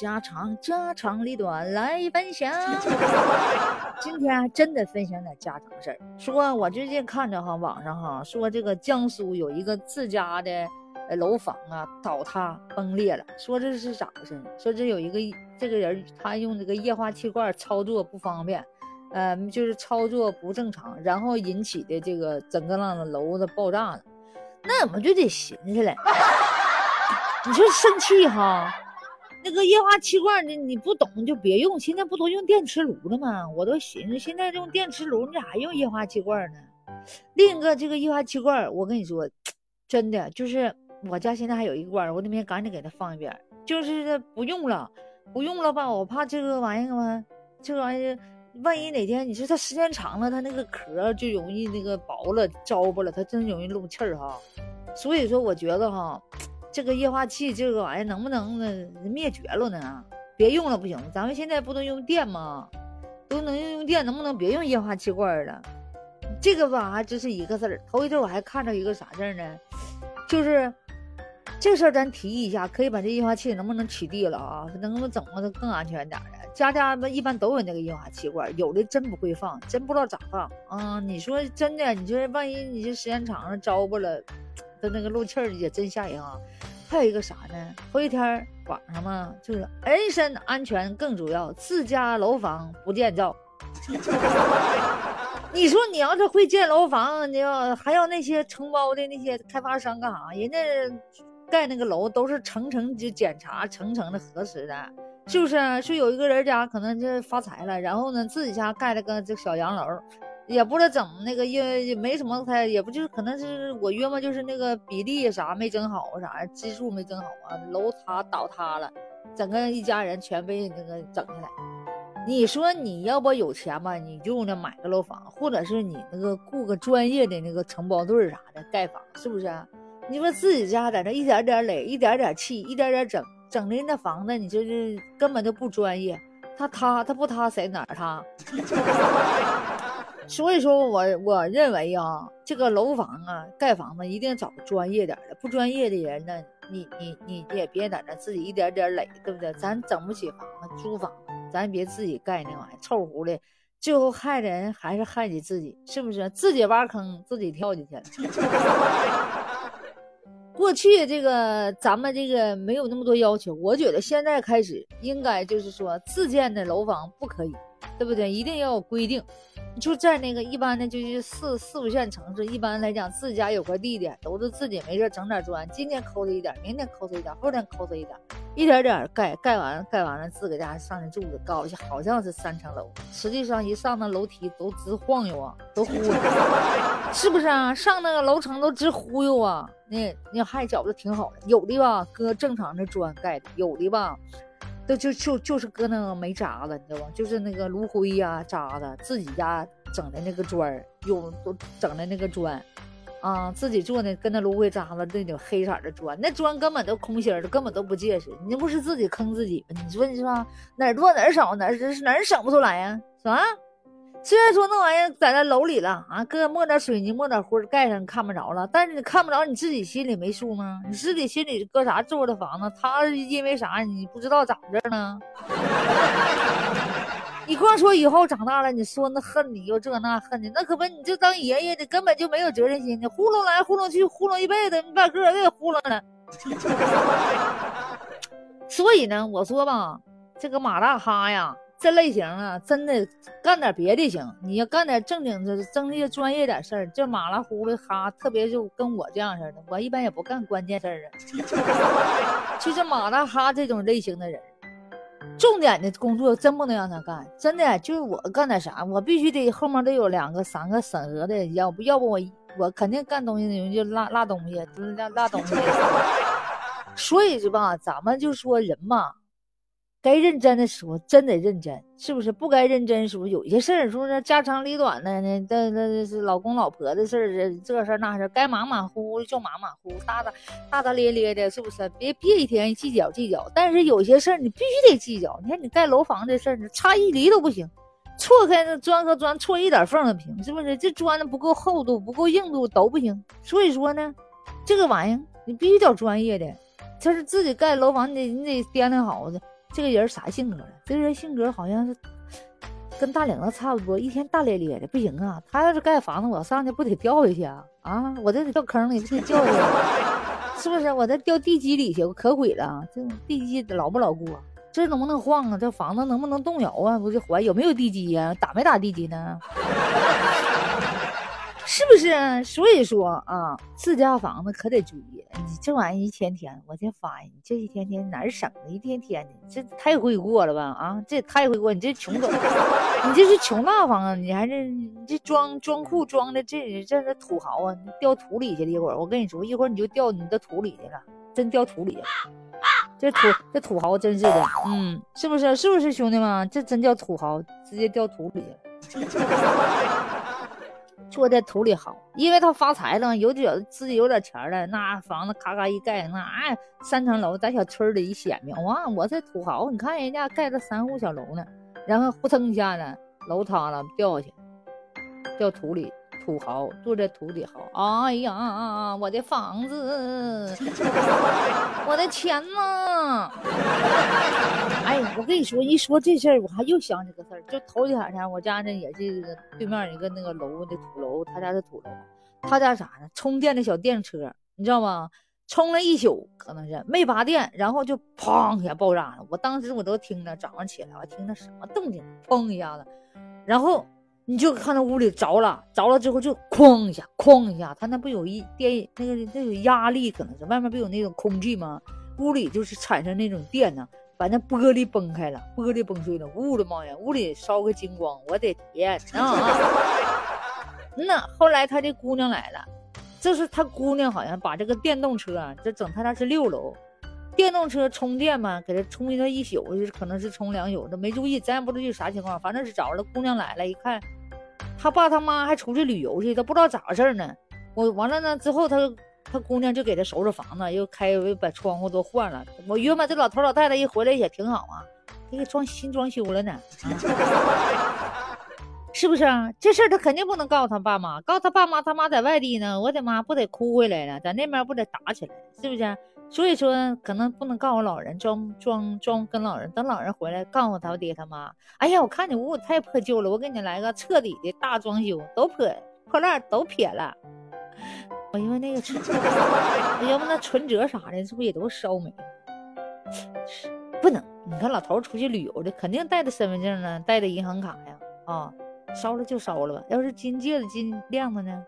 家常，家长里短来分享。今天还真的分享点家常事儿。说我最近看着哈，网上哈说这个江苏有一个自家的楼房啊倒塌崩裂了。说这是咋回事？说这有一个这个人他用这个液化气罐操作不方便，呃，就是操作不正常，然后引起的这个整个那楼子爆炸了。那我们就得寻思了。你说生气哈，那个液化气罐，你你不懂就别用。现在不都用电磁炉了吗？我都寻思，现在用电磁炉，你咋还用液化气罐呢？另一个这个液化气罐，我跟你说，真的就是我家现在还有一罐，我那边赶紧给它放一边，就是不用了，不用了吧？我怕这个玩意儿嘛，这个玩意儿万一哪天你说它时间长了，它那个壳就容易那个薄了、糟巴了，它真容易漏气儿哈。所以说，我觉得哈。这个液化气这个玩意能不能灭绝了呢？别用了不行，咱们现在不都用电吗？都能用用电，能不能别用液化气罐了？这个吧，还真是一个事儿。头一阵我还看着一个啥事儿呢？就是这事儿咱提议一下，可以把这液化气能不能取缔了啊？能不能整个更安全点的？家家们一般都有那个液化气罐，有的真不会放，真不知道咋放啊！你说真的，你说万一你这时间长了糟粕了。的那个漏气儿也真吓人啊！还有一个啥呢？头一天晚上嘛，就是人身安全更主要，自家楼房不建造。你说你要是会建楼房，你要还要那些承包的那些开发商干啥？人家盖那个楼都是层层就检查、层层的核实的，是不是？说有一个人家可能就发财了，然后呢自己家盖了个这小洋楼。也不知道怎么那个也也没什么，他也不就是可能是我约么就是那个比例啥没整好啥，基数没整好啊，楼塌倒塌了，整个一家人全被那个整下来。你说你要不有钱吧，你就那买个楼房，或者是你那个雇个专业的那个承包队啥的盖房，是不是？你说自己家在这一点点垒，一点点砌，一点点整，整的那房子，你就是根本就不专业。他塌，他不塌谁哪儿塌？所以说，我我认为啊，这个楼房啊，盖房子一定找个专业点的，不专业的人呢，你你你也别在那自己一点点垒，对不对？咱整不起房子，租房子，咱别自己盖那玩意儿，臭乎的，最后害的人还是害你自己，是不是？自己挖坑，自己跳进去了。过去这个咱们这个没有那么多要求，我觉得现在开始应该就是说，自建的楼房不可以，对不对？一定要有规定。就在那个一般的，就是四四五线城市，一般来讲，自家有块地的，都是自己没事整点砖，今天抠它一点，明天抠它一点，后天抠它一点，一点点盖，盖完盖完了，自个家上那柱子高些，好像是三层楼，实际上一上那楼梯都直晃悠啊，都忽悠，是不是啊？上那个楼层都直忽悠啊！那那还觉得挺好的，有的吧搁正常的砖盖的，有的吧。都就就就是搁那个煤渣子，你知道吧？就是那个炉灰呀、渣子，自己家整的那个砖儿，用都整的那个砖，啊，自己做的跟那炉灰渣子那种黑色的砖，那砖根本都空心的，根本都不结实。你不是自己坑自己吗？你说你是吧？哪儿多哪儿少，哪儿哪儿省不出来呀？是吧？虽然说那玩意儿在那楼里了啊，搁抹点水泥、抹点灰盖上看不着了，但是你看不着，你自己心里没数吗？你自己心里搁啥住的房子？他因为啥你不知道咋这呢？你光说以后长大了，你说那恨你又这那恨你，那可不你就当爷爷的根本就没有责任心，你糊弄来糊弄去，糊弄一辈子，你把个儿给糊弄了。所以呢，我说吧，这个马大哈呀。这类型啊，真的干点别的行。你要干点正经的、正些专业点事儿，就马拉呼的哈，特别就跟我这样似的，我一般也不干关键事儿啊。就是马大哈这种类型的人，重点的工作真不能让他干。真的，就是我干点啥，我必须得后面得有两个、三个审核的，要不要不我我肯定干东西的就拉拉东西，拉拉东西。所以是吧，咱们就说人嘛。该认真的时候真得认真，是不是？不该认真时候有些事儿，说是家长里短的呢，这这是老公老婆的事儿，这这事儿那事儿，该马马虎虎就马马虎虎，大大大大咧咧的，是不是？别别一天计较计较。但是有些事儿你必须得计较。你看你盖楼房这事儿，你差一厘都不行，错开那砖和砖错一点缝都不行，是不是？这砖的不够厚度，不够硬度都不行。所以说呢，这个玩意儿你必须找专业的。这是自己盖楼房，你得你得掂量好的。这个人啥性格？这个人性格好像是跟大领子差不多，一天大咧咧的，不行啊！他要是盖房子，我上去不得掉下去啊？啊，我这得掉坑里，不得掉下去，是不是？我这掉地基里去，我可毁了。这地基牢不牢固啊？这能不能晃啊？这房子能不能动摇啊？不就怀有没有地基呀？打没打地基呢？是不是？所以说啊，自家房子可得注意。你这玩意一天天，我这发现你这一天天哪儿省的？一天天的，这太会过了吧？啊，这也太会过。你这穷走，你这是穷大方啊？你还是你这装装酷装的这这是土豪啊？掉土里去了一会儿，我跟你说，一会儿你就掉你的土里去了，真掉土里去了。这土这土豪真是的，嗯，是不是？是不是兄弟们？这真叫土豪，直接掉土里去了。坐在土里嚎，因为他发财了，有点自己有点钱了，那房子咔咔一盖，那三层楼在小村里一显明，哇，我这土豪，你看人家盖了三户小楼呢，然后呼腾一下子楼塌了，掉下去，掉土里。土豪坐在土里嚎，哎呀，我的房子，我的钱呢？哎，我跟你说，一说这事儿，我还又想起个事儿，就头几天，我家那也是对面一个那个楼的土楼，他家是土楼，他家啥呢？充电的小电车，你知道吗？充了一宿，可能是没拔电，然后就砰一下爆炸了。我当时我都听着，早上起来我听着什么动静，砰一下子，然后。你就看到屋里着了，着了之后就哐一下，哐一下，他那不有一电那个那有压力，可能是外面不有那种空气吗？屋里就是产生那种电呢，把那玻璃崩开了，玻璃崩碎了，屋里冒烟，屋里烧个精光，我的天呐！那后来他这姑娘来了，这是他姑娘好像把这个电动车，这整他家是六楼，电动车充电嘛，给他充了一宿，可能是充两宿，都没注意，咱也不知道是啥情况，反正是找着了。姑娘来了，一看。他爸他妈还出去旅游去，他不知道咋回事呢。我完了呢之后，他他姑娘就给他收拾房子，又开又把窗户都换了。我约嘛，这老头老太太一回来也挺好啊，给装新装修了呢，是不是啊？这事儿他肯定不能告诉他爸妈，告诉他爸妈，他妈在外地呢，我的妈不得哭回来了，在那边不得打起来，是不是？所以说，可能不能告诉老人，装装装跟老人，等老人回来告诉他爹他妈。哎呀，我看你屋太破旧了，我给你来个彻底的大装修，都破破烂都撇了。我因为那个存，要不那存折啥的，是不是也都烧没了？不能，你看老头出去旅游的，肯定带着身份证呢，带着银行卡呀，啊，烧了就烧了吧。要是金戒指、金链子呢？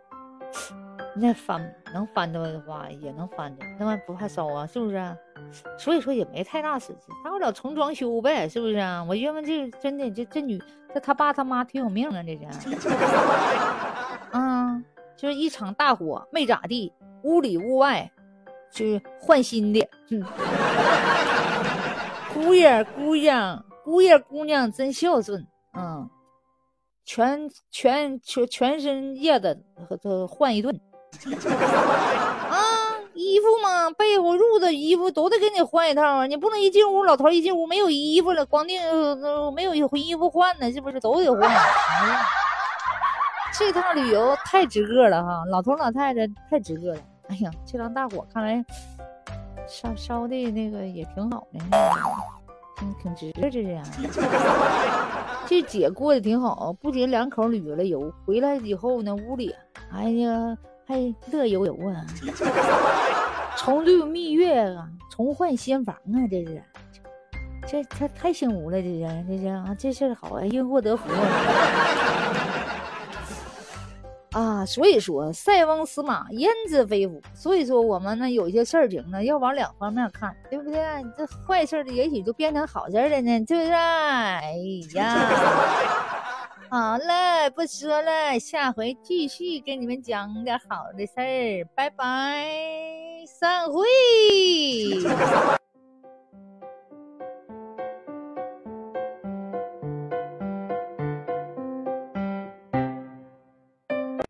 那翻能翻着的话也能翻着，那玩意不怕烧啊，是不是？所以说也没太大损失，大不了重装修呗，是不是啊？我因为这真的这这女这他爸他妈挺有命啊，这是。嗯，就是一场大火没咋地，屋里屋外就是换新的。姑爷姑娘姑爷姑娘真孝顺，嗯，全全全全身叶子都换一顿。啊，衣服嘛，被褥、褥子、衣服都得给你换一套啊！你不能一进屋，老头一进屋没有衣服了，光腚没有衣服换呢，是不是都得换？这趟旅游太值个了哈，老头老太太太值个了。哎呀，这帮大火看来烧烧的那个也挺好的，挺挺值的，这是。这姐过得挺好，不仅两口旅了游，回来以后呢，屋里，哎呀。还乐悠悠啊，重度蜜月啊，重换新房啊，这是，这这太幸福了，这是这是啊，这事儿好啊，因祸得福啊，所以说塞翁失马焉知非福，所以说我们呢有一些事情呢要往两方面看，对不对？你这坏事的也许就变成好事了呢，是不是？哎呀。好了，不说了，下回继续跟你们讲点好的事儿，拜拜，散会。